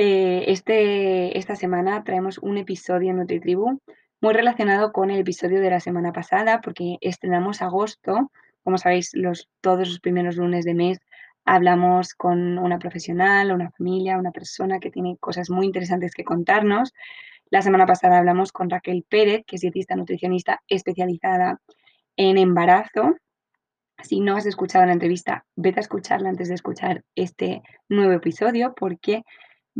Eh, este, esta semana traemos un episodio en NutriTribu muy relacionado con el episodio de la semana pasada, porque estrenamos agosto. Como sabéis, los, todos los primeros lunes de mes hablamos con una profesional, una familia, una persona que tiene cosas muy interesantes que contarnos. La semana pasada hablamos con Raquel Pérez, que es dietista nutricionista especializada en embarazo. Si no has escuchado la entrevista, vete a escucharla antes de escuchar este nuevo episodio porque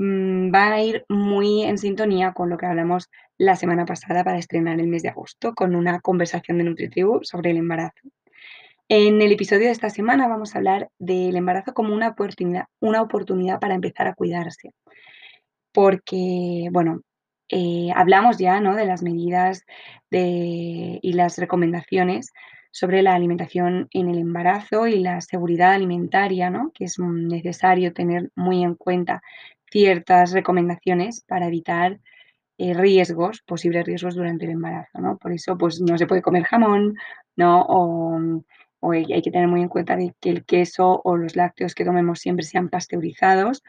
Mm, va a ir muy en sintonía con lo que hablamos la semana pasada para estrenar el mes de agosto, con una conversación de NutriTribu sobre el embarazo. En el episodio de esta semana vamos a hablar del embarazo como una oportunidad, una oportunidad para empezar a cuidarse. Porque, bueno, eh, hablamos ya ¿no? de las medidas y las recomendaciones sobre la alimentación en el embarazo y la seguridad alimentaria, ¿no? que es necesario tener muy en cuenta ciertas recomendaciones para evitar eh, riesgos, posibles riesgos durante el embarazo, ¿no? Por eso, pues no se puede comer jamón, ¿no? O, hay, que tener muy en cuenta que el queso o los lácteos que tomemos siempre sean pasteurizados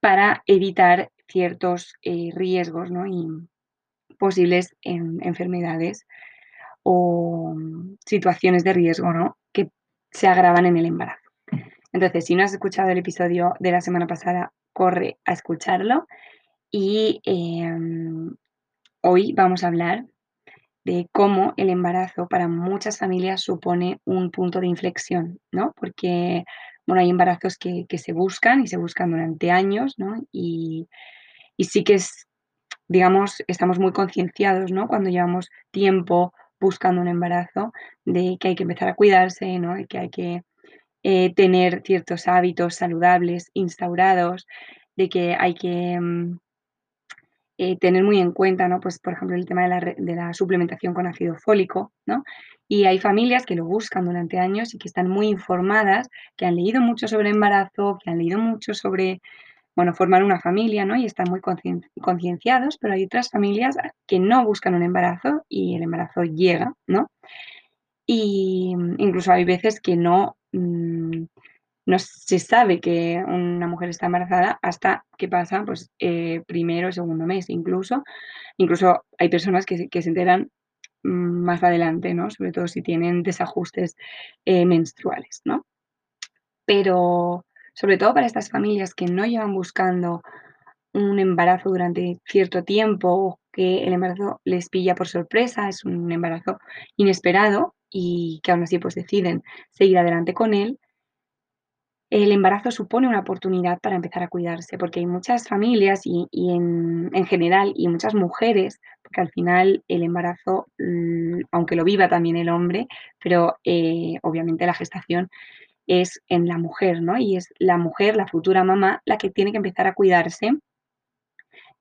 para evitar ciertos eh, riesgos, ¿no? Y posibles enfermedades o situaciones de riesgo, ¿no? Que se agravan en el embarazo. Entonces, si no has escuchado el episodio de la semana pasada corre a escucharlo. Y em, hoy vamos a hablar de cómo el embarazo para muchas familias supone un punto de inflexión, ¿no? Porque, bueno, hay embarazos que, se buscan y se buscan durante años, ¿no? Y, sí que es, digamos, estamos muy concienciados, ¿no? Cuando llevamos tiempo buscando un embarazo, de que hay que empezar a cuidarse, ¿no? De que hay que eh, tener ciertos hábitos saludables instaurados, de que hay que mm, eh, tener muy en cuenta, ¿no? Pues, por ejemplo, el tema de la, de la, suplementación con ácido fólico, ¿no? Y hay familias que lo buscan durante años y que están muy informadas, que han leído mucho sobre embarazo, que han leído mucho sobre, bueno, formar una familia, ¿no? Y están muy concienciados, pero hay otras familias que no buscan un embarazo y el embarazo llega, ¿no? Y mm, incluso hay veces que no Mm, no se sabe que una mujer está embarazada hasta que pasa pues eh, primero o segundo mes incluso incluso hay personas que, se enteran mm, más adelante no sobre todo si tienen desajustes eh, menstruales no pero sobre todo para estas familias que no llevan buscando un embarazo durante cierto tiempo que el embarazo les pilla por sorpresa es un embarazo inesperado y que aún así pues deciden seguir adelante con él, el embarazo supone una oportunidad para empezar a cuidarse, porque hay muchas familias y, en, general y muchas mujeres, porque al final el embarazo, mm, aunque lo viva también el hombre, pero eh, obviamente la gestación es en la mujer, ¿no? Y es la mujer, la futura mamá, la que tiene que empezar a cuidarse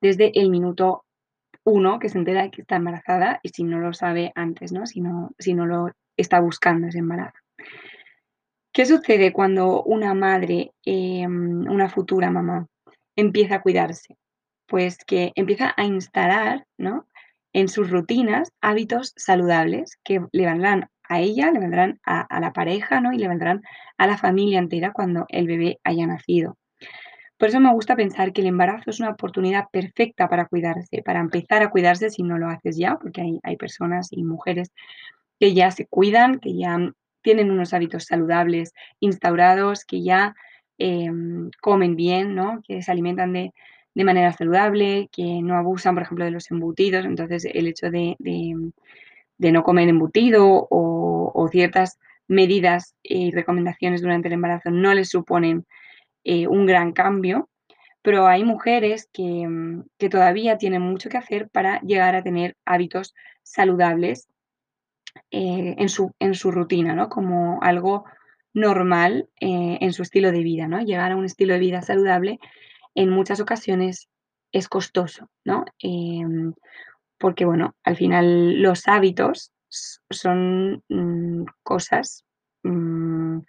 desde el minuto uno que se entera de que está embarazada y si no lo sabe antes, ¿no? Si no, si no lo está buscando ese embarazo. ¿Qué sucede cuando una madre, em, una futura mamá, empieza a cuidarse? Pues que empieza a instalar ¿no? en sus rutinas hábitos saludables que le van, a ella, le vendrán a, la pareja, ¿no? Y le vendrán a la familia entera cuando el bebé haya nacido. Por eso me gusta pensar que el embarazo es una oportunidad perfecta para cuidarse, para empezar a cuidarse si no lo haces ya, porque hay, hay personas y mujeres que ya se cuidan, que ya tienen unos hábitos saludables instaurados, que ya em, comen bien, ¿no? que se alimentan de, manera saludable, que no abusan, por ejemplo, de los embutidos. Entonces, el hecho de, no comer embutido o, ciertas medidas y recomendaciones durante el embarazo no les suponen eh, un gran cambio, pero hay mujeres que, que, todavía tienen mucho que hacer para llegar a tener hábitos saludables eh, en, su, en su rutina, ¿no? Como algo normal eh, en su estilo de vida, ¿no? Llegar a un estilo de vida saludable en muchas ocasiones es costoso, ¿no? Em, porque, bueno, al final los hábitos son mm, cosas, mm,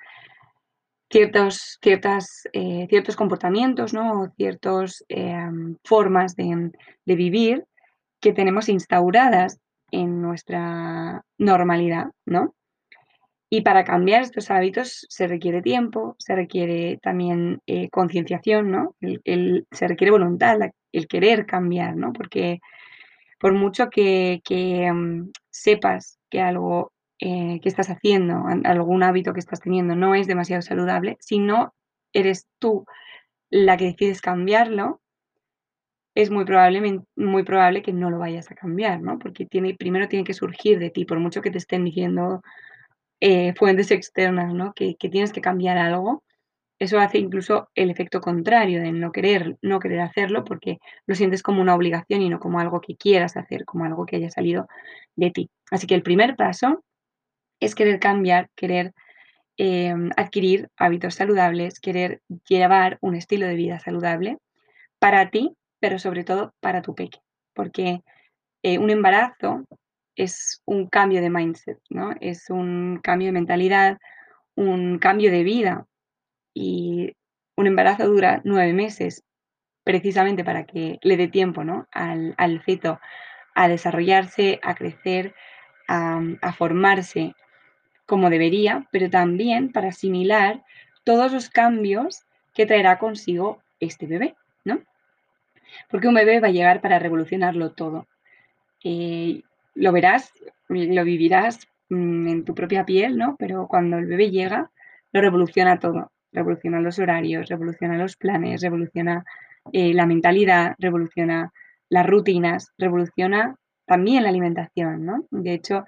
ciertos, ciertas, eh, ciertos comportamientos, ¿no? ciertas em, formas de, de vivir que tenemos instauradas en nuestra normalidad, ¿no? Y para cambiar estos hábitos se requiere tiempo, se requiere también eh, concienciación, ¿no? El, se requiere voluntad, el querer cambiar, ¿no? Porque por mucho que, mm, sepas que algo eh, que estás haciendo, algún hábito que estás teniendo no es demasiado saludable, si no eres tú la que decides cambiarlo, es muy, probablemente, muy probable que no lo vayas a cambiar, ¿no? Porque tiene, primero tiene que surgir de ti, por mucho que te estén diciendo eh, fuentes externas, ¿no? Que, tienes que cambiar algo. Eso hace incluso el efecto contrario de no querer, no querer hacerlo porque lo sientes como una obligación y no como algo que quieras hacer, como algo que haya salido de ti. Así que el primer paso es querer cambiar, querer em, adquirir hábitos saludables, querer llevar un estilo de vida saludable para ti pero sobre todo para tu peque, porque eh, un embarazo es un cambio de mindset, ¿no? Es un cambio de mentalidad, un cambio de vida. Y un embarazo dura nueve meses, precisamente para que le dé tiempo ¿no? al, feto a desarrollarse, a crecer, a, formarse como debería, pero también para asimilar todos los cambios que traerá consigo este bebé, ¿no? porque un bebé va a llegar para revolucionarlo todo. Eh, lo verás, lo vivirás mm, en tu propia piel, ¿no? Pero cuando el bebé llega, lo revoluciona todo. Revoluciona los horarios, revoluciona los planes, revoluciona eh, la mentalidad, revoluciona las rutinas, revoluciona también la alimentación, ¿no? De hecho,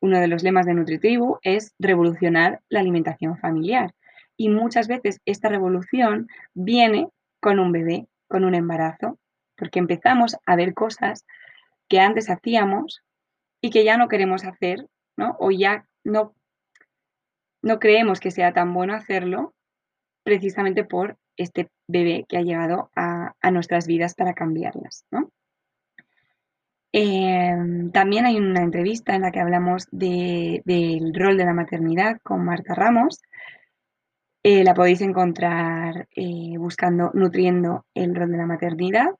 uno de los lemas de NutriTribu es revolucionar la alimentación familiar. Y muchas veces esta revolución viene con un bebé, con un embarazo, porque empezamos a ver cosas que antes hacíamos y que ya no queremos hacer, ¿no? O ya no, no creemos que sea tan bueno hacerlo precisamente por este bebé que ha llegado a, nuestras vidas para cambiarlas, ¿no? Em, también hay una entrevista en la que hablamos del rol de la maternidad con Marta Ramos. Eh, la podéis encontrar eh, buscando Nutriendo el rol de la maternidad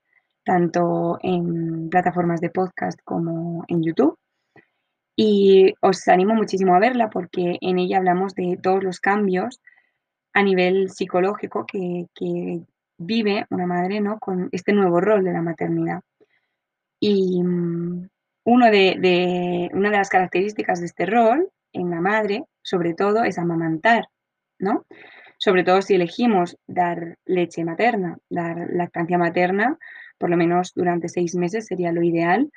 tanto en plataformas de podcast como en YouTube. Y os animo muchísimo a verla porque en ella hablamos de todos los cambios a nivel psicológico que, vive una madre ¿no? con este nuevo rol de la maternidad. Y mm, de, una de las características de este rol en la madre, sobre todo, es amamantar, ¿no? Sobre todo si elegimos dar leche materna, dar lactancia materna, por lo menos durante seis meses sería lo ideal,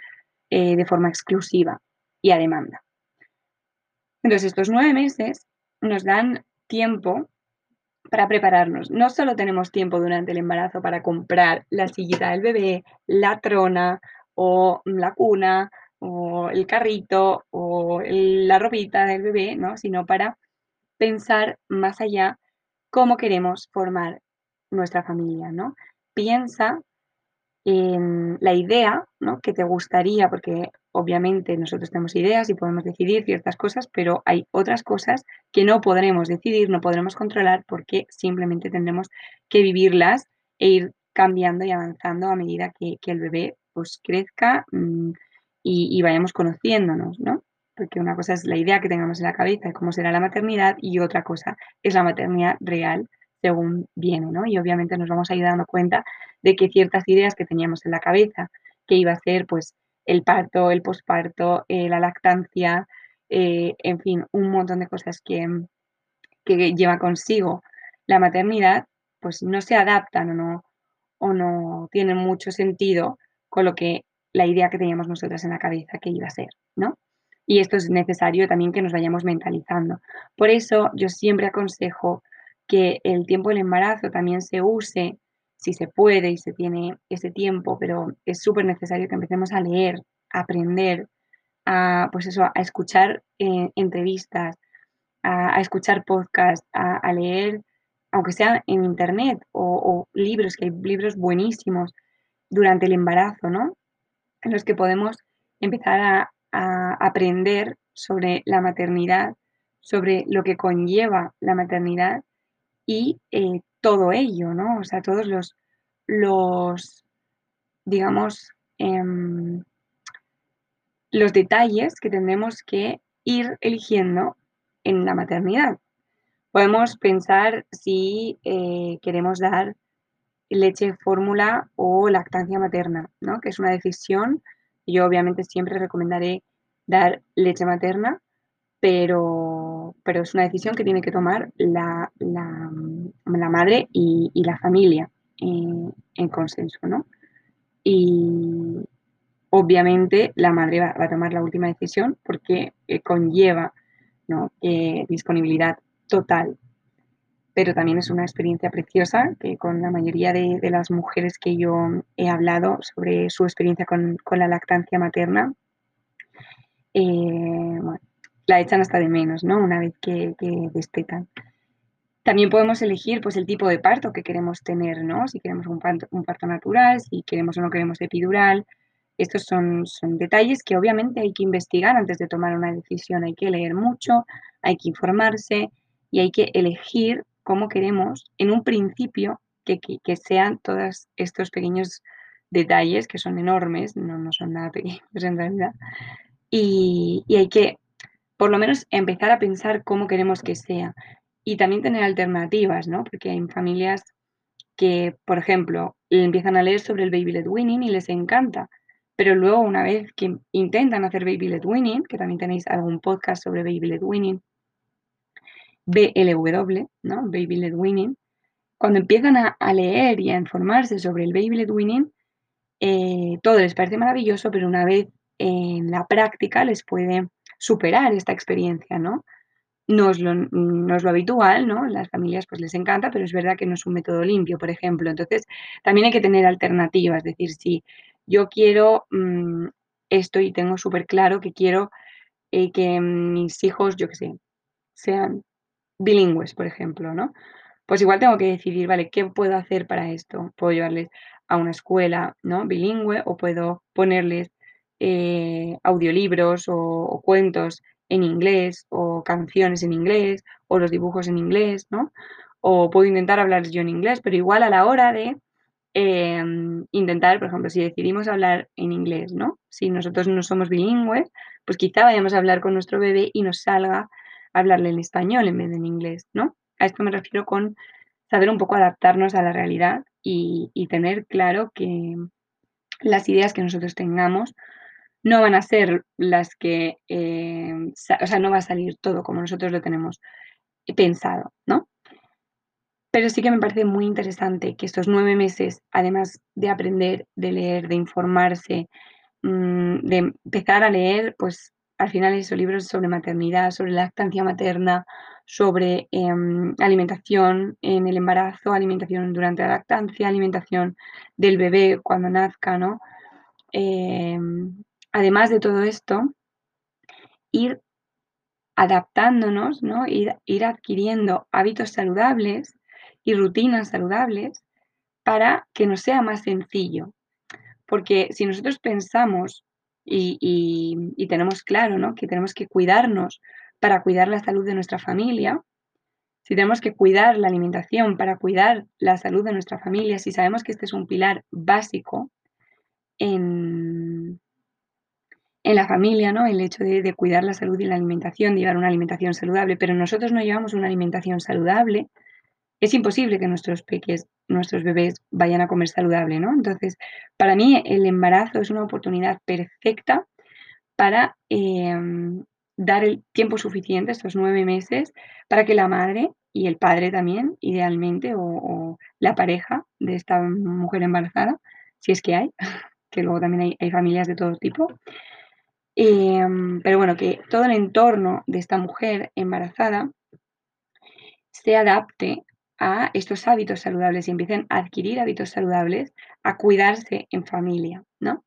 eh, de forma exclusiva y a demanda. Entonces, estos nueve meses nos dan tiempo para prepararnos. No solo tenemos tiempo durante el embarazo para comprar la sillita del bebé, la trona o la cuna o el carrito o la ropita del bebé, ¿no? sino para pensar más allá cómo queremos formar nuestra familia. ¿no? Piensa en la idea ¿no? que te gustaría, porque obviamente nosotros tenemos ideas y podemos decidir ciertas cosas, pero hay otras cosas que no podremos decidir, no podremos controlar porque simplemente tendremos que vivirlas e ir cambiando y avanzando a medida que, el bebé pues, crezca mm, y, vayamos conociéndonos, ¿no? porque una cosa es la idea que tengamos en la cabeza de cómo será la maternidad y otra cosa es la maternidad real según viene, ¿no? Y obviamente nos vamos a ir dando cuenta de que ciertas ideas que teníamos en la cabeza, que iba a ser pues el parto, el posparto, eh, la lactancia, eh, en fin, un montón de cosas que, que lleva consigo la maternidad, pues no se adaptan o no, o no tienen mucho sentido con lo que la idea que teníamos nosotras en la cabeza que iba a ser, ¿no? Y esto es necesario también que nos vayamos mentalizando. Por eso yo siempre aconsejo que el tiempo del embarazo también se use, si se puede y se tiene ese tiempo, pero es súper necesario que empecemos a leer, a aprender, a, pues eso, a escuchar eh, entrevistas, a, escuchar podcasts, a, leer, aunque sea en internet o, libros, que hay libros buenísimos durante el embarazo, ¿no? En los que podemos empezar a, aprender sobre la maternidad, sobre lo que conlleva la maternidad y eh, todo ello, ¿no? O sea, todos los, los digamos, em, los detalles que tendremos que ir eligiendo en la maternidad. Podemos pensar si eh, queremos dar leche fórmula o lactancia materna, ¿no? que es una decisión. Yo obviamente siempre recomendaré dar leche materna, pero, pero es una decisión que tiene que tomar la, la, madre y, la familia en, consenso. ¿no? Y obviamente la madre va, a tomar la última decisión porque eh, conlleva ¿no? disponibilidad total. Pero también es una experiencia preciosa que con la mayoría de, las mujeres que yo he hablado sobre su experiencia con, la lactancia materna, eh, la echan hasta de menos, ¿no? Una vez que, que destetan. También podemos elegir pues, el tipo de parto que queremos tener, ¿no? Si queremos un parto, un parto natural, si queremos o no queremos epidural, estos son, son detalles que obviamente hay que investigar antes de tomar una decisión. Hay que leer mucho, hay que informarse y hay que elegir cómo queremos en un principio que, sean todos estos pequeños detalles que son enormes, no, no son nada pequeños en realidad. Y, y hay que por lo menos empezar a pensar cómo queremos que sea y también tener alternativas, ¿no? Porque hay familias que, por ejemplo, empiezan a leer sobre el baby led weaning y les encanta, pero luego, una vez que intentan hacer Baby Led Winning, que también tenéis algún podcast sobre Baby Led Winning, BLW, ¿no? Baby Led Winning, cuando empiezan a, leer y a informarse sobre el Baby Led Winning, eh, todo les parece maravilloso, pero una vez en la práctica les puede superar esta experiencia, ¿no? No es, lo, habitual, ¿no? Las familias pues les encanta, pero es verdad que no es un método limpio, por ejemplo. Entonces, también hay que tener alternativas, es decir, si yo quiero mm, esto y tengo súper claro que quiero eh, que mis hijos, yo qué sé, sean bilingües, por ejemplo, ¿no? Pues igual tengo que decidir, vale, ¿qué puedo hacer para esto? Puedo llevarles a una escuela, ¿no? Bilingüe o puedo ponerles eh, audiolibros o, cuentos en inglés o canciones en inglés o los dibujos en inglés, ¿no? O puedo intentar hablarles yo en inglés, pero igual a la hora de Em, intentar, por ejemplo, si decidimos hablar en inglés, ¿no? Si nosotros no somos bilingües, pues quizá vayamos a hablar con nuestro bebé y nos salga hablarle en español en vez de en inglés, ¿no? A esto me refiero con saber un poco adaptarnos a la realidad y, tener claro que las ideas que nosotros tengamos no van a ser las que, em, o sea, no va a salir todo como nosotros lo tenemos pensado, ¿no? Pero sí que me parece muy interesante que estos nueve meses, además de aprender, de leer, de informarse, mm, de empezar a leer, pues al final esos libros sobre maternidad, sobre lactancia materna, sobre em, alimentación en el embarazo, alimentación durante la lactancia, alimentación del bebé cuando nazca, ¿no? Em, además de todo esto, ir adaptándonos, ¿no? ir adquiriendo hábitos saludables y rutinas saludables para que nos sea más sencillo. Porque si nosotros pensamos y, tenemos claro ¿no? que tenemos que cuidarnos para cuidar la salud de nuestra familia, si tenemos que cuidar la alimentación para cuidar la salud de nuestra familia, si sabemos que este es un pilar básico en, en la familia, ¿no? El hecho de, cuidar la salud y la alimentación, de llevar una alimentación saludable, pero nosotros no llevamos una alimentación saludable, es imposible que nuestros peques, nuestros bebés vayan a comer saludable, ¿no? Entonces, para mí el embarazo es una oportunidad perfecta para em, dar el tiempo suficiente, estos nueve meses, para que la madre y el padre también, idealmente, o, la pareja de esta mujer embarazada, si es que hay, que luego también hay familias de todo tipo, Em, pero bueno, que todo el entorno de esta mujer embarazada se adapte a estos hábitos saludables y empiecen a adquirir hábitos saludables, a cuidarse en familia, ¿no?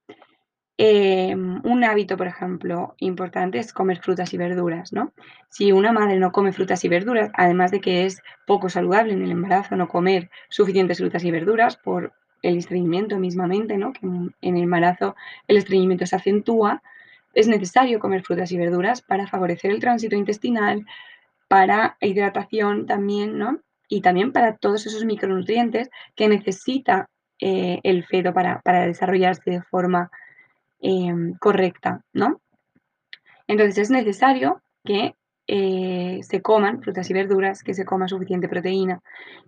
Em, un hábito, por ejemplo, importante es comer frutas y verduras, ¿no? Si una madre no come frutas y verduras, además de que es poco saludable en el embarazo no comer suficientes frutas y verduras por el estreñimiento mismamente, ¿no? Que en el embarazo el estreñimiento se acentúa, es necesario comer frutas y verduras para favorecer el tránsito intestinal, para hidratación también, ¿no? Y también para todos esos micronutrientes que necesita eh, el feto para, desarrollarse de forma em, correcta, ¿no? Entonces es necesario que eh, se coman frutas y verduras, que se coma suficiente proteína,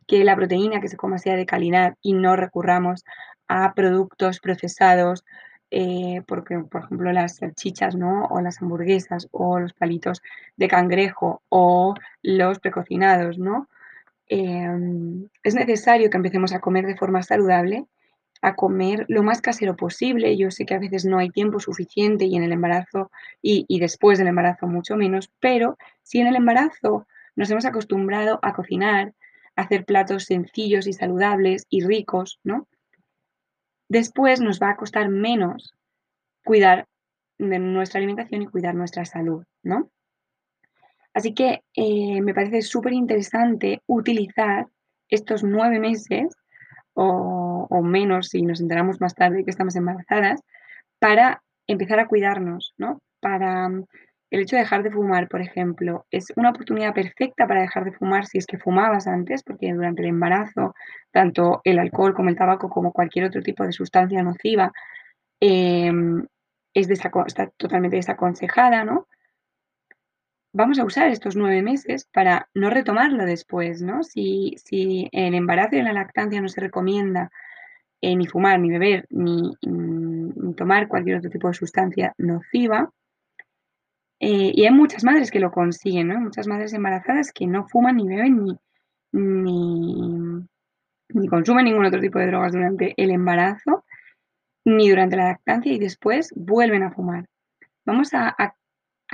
que la proteína que se coma sea de calidad y no recurramos a productos procesados eh, porque, por ejemplo, las salchichas, ¿no? O las hamburguesas, o los palitos de cangrejo, o los precocinados, ¿no? Em, es necesario que empecemos a comer de forma saludable, a comer lo más casero posible. Yo sé que a veces no hay tiempo suficiente y en el embarazo y, y después del embarazo mucho menos, pero si en el embarazo nos hemos acostumbrado a cocinar, a hacer platos sencillos y saludables y ricos, ¿no? después nos va a costar menos cuidar de nuestra alimentación y cuidar nuestra salud, ¿no? Así que eh, me parece súper interesante utilizar estos nueve meses o, menos si nos enteramos más tarde que estamos embarazadas para empezar a cuidarnos, ¿no? Para el hecho de dejar de fumar, por ejemplo, es una oportunidad perfecta para dejar de fumar si es que fumabas antes, porque durante el embarazo, tanto el alcohol como el tabaco, como cualquier otro tipo de sustancia nociva, em, es está totalmente desaconsejada, ¿no? Vamos a usar estos nueve meses para no retomarlo después, ¿no? Si, si el embarazo y la lactancia no se recomienda eh, ni fumar, ni beber, ni tomar cualquier otro tipo de sustancia nociva, eh, y hay muchas madres que lo consiguen, ¿no? Muchas madres embarazadas que no fuman ni beben ni, ni, consumen ningún otro tipo de drogas durante el embarazo, ni durante la lactancia y después vuelven a fumar. Vamos a,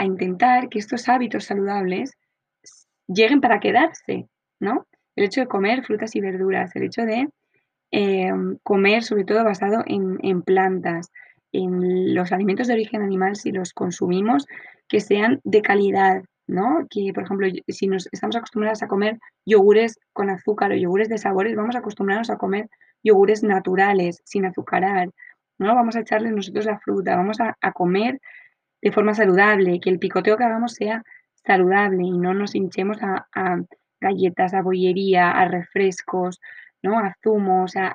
intentar que estos hábitos saludables lleguen para quedarse, ¿no? El hecho de comer frutas y verduras, el hecho de eh, comer sobre todo basado en, plantas, en los alimentos de origen animal, si los consumimos, que sean de calidad, ¿no? Que, por ejemplo, si nos estamos acostumbrados a comer yogures con azúcar o yogures de sabores, vamos a acostumbrarnos a comer yogures naturales, sin azucarar, ¿no? Vamos a echarle nosotros la fruta, vamos a, comer de forma saludable, que el picoteo que hagamos sea saludable y no nos hinchemos a, galletas, a bollería, a refrescos, ¿no? A zumos, a,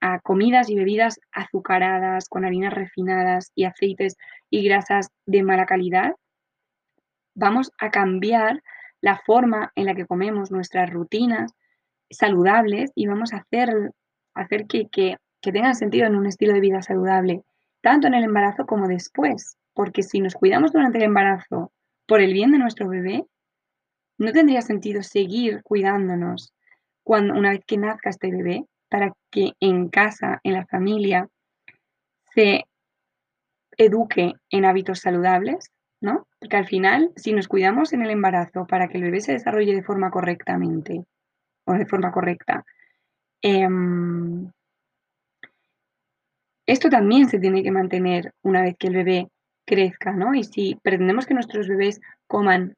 a comidas y bebidas azucaradas, con harinas refinadas y aceites y grasas de mala calidad, vamos a cambiar la forma en la que comemos nuestras rutinas saludables y vamos a hacer, hacer que, que, que tengan sentido en un estilo de vida saludable, tanto en el embarazo como después, porque si nos cuidamos durante el embarazo por el bien de nuestro bebé, no tendría sentido seguir cuidándonos cuando, una vez que nazca este bebé para que en casa, en la familia, se eduque en hábitos saludables, ¿no? Porque al final, si nos cuidamos en el embarazo para que el bebé se desarrolle de forma correctamente o de forma correcta, em, esto también se tiene que mantener una vez que el bebé crezca, ¿no? Y si pretendemos que nuestros bebés coman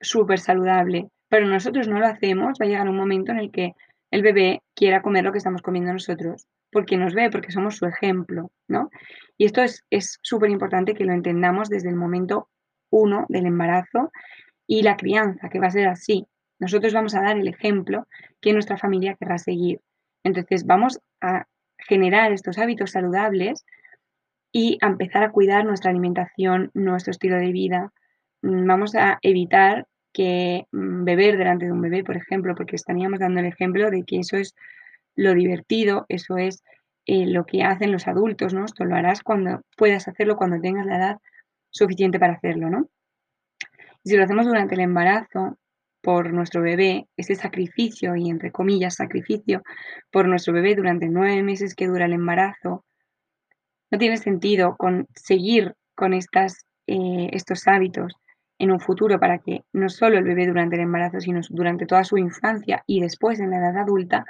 súper saludable, pero nosotros no lo hacemos, va a llegar un momento en el que el bebé quiera comer lo que estamos comiendo nosotros, porque nos ve, porque somos su ejemplo, ¿no? Y esto es súper importante que lo entendamos desde el momento uno del embarazo y la crianza, que va a ser así. Nosotros vamos a dar el ejemplo que nuestra familia querrá seguir. Entonces vamos a generar estos hábitos saludables y a empezar a cuidar nuestra alimentación, nuestro estilo de vida. Mm, vamos a evitar que mm, beber delante de un bebé, por ejemplo, porque estaríamos dando el ejemplo de que eso es lo divertido, eso es eh, lo que hacen los adultos, ¿no? Esto lo harás cuando puedas hacerlo, cuando tengas la edad suficiente para hacerlo, ¿no? si lo hacemos durante el embarazo por nuestro bebé, ese sacrificio, y entre comillas sacrificio, por nuestro bebé durante nueve meses que dura el embarazo, no tiene sentido seguir con estas, eh, estos hábitos en un futuro para que no solo el bebé durante el embarazo, sino durante toda su infancia y después en la edad adulta,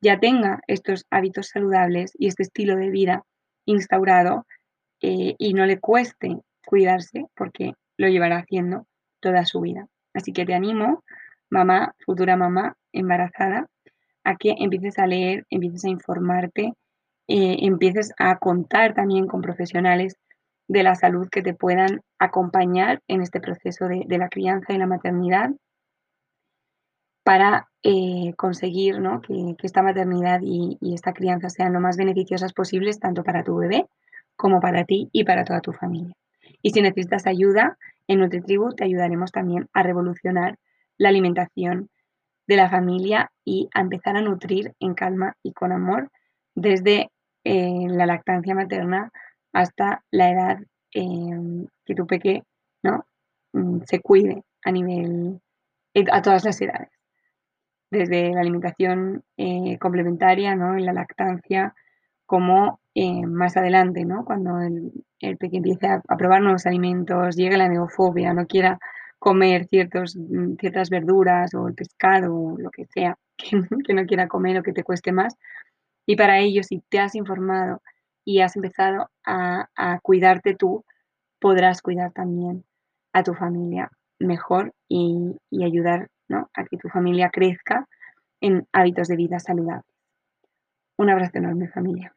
ya tenga estos hábitos saludables y este estilo de vida instaurado eh, y no le cueste cuidarse porque lo llevará haciendo toda su vida. Así que te animo, mamá, futura mamá embarazada, a que empieces a leer, empieces a informarte, eh, empieces a contar también con profesionales de la salud que te puedan acompañar en este proceso de, la crianza y la maternidad para eh, conseguir que, esta maternidad y, y, esta crianza sean lo más beneficiosas posibles tanto para tu bebé como para ti y para toda tu familia. Y si necesitas ayuda, en NutriTribu te ayudaremos también a revolucionar la alimentación de la familia y a empezar a nutrir en calma y con amor desde eh, la lactancia materna hasta la edad em, que tu peque ¿no? Mm, se cuide a nivel eh, a todas las edades desde la alimentación eh, complementaria ¿no? en la lactancia como más adelante, ¿no? cuando el, pequeño empiece a, probar nuevos alimentos, llegue la neofobia, no quiera comer ciertos, mm, ciertas verduras o el pescado o lo que sea que, no quiera comer o que te cueste más. Y para ello, si te has informado y has empezado a, cuidarte tú, podrás cuidar también a tu familia mejor y, y ayudar ¿no? a que tu familia crezca en hábitos de vida saludables. Un abrazo enorme familia.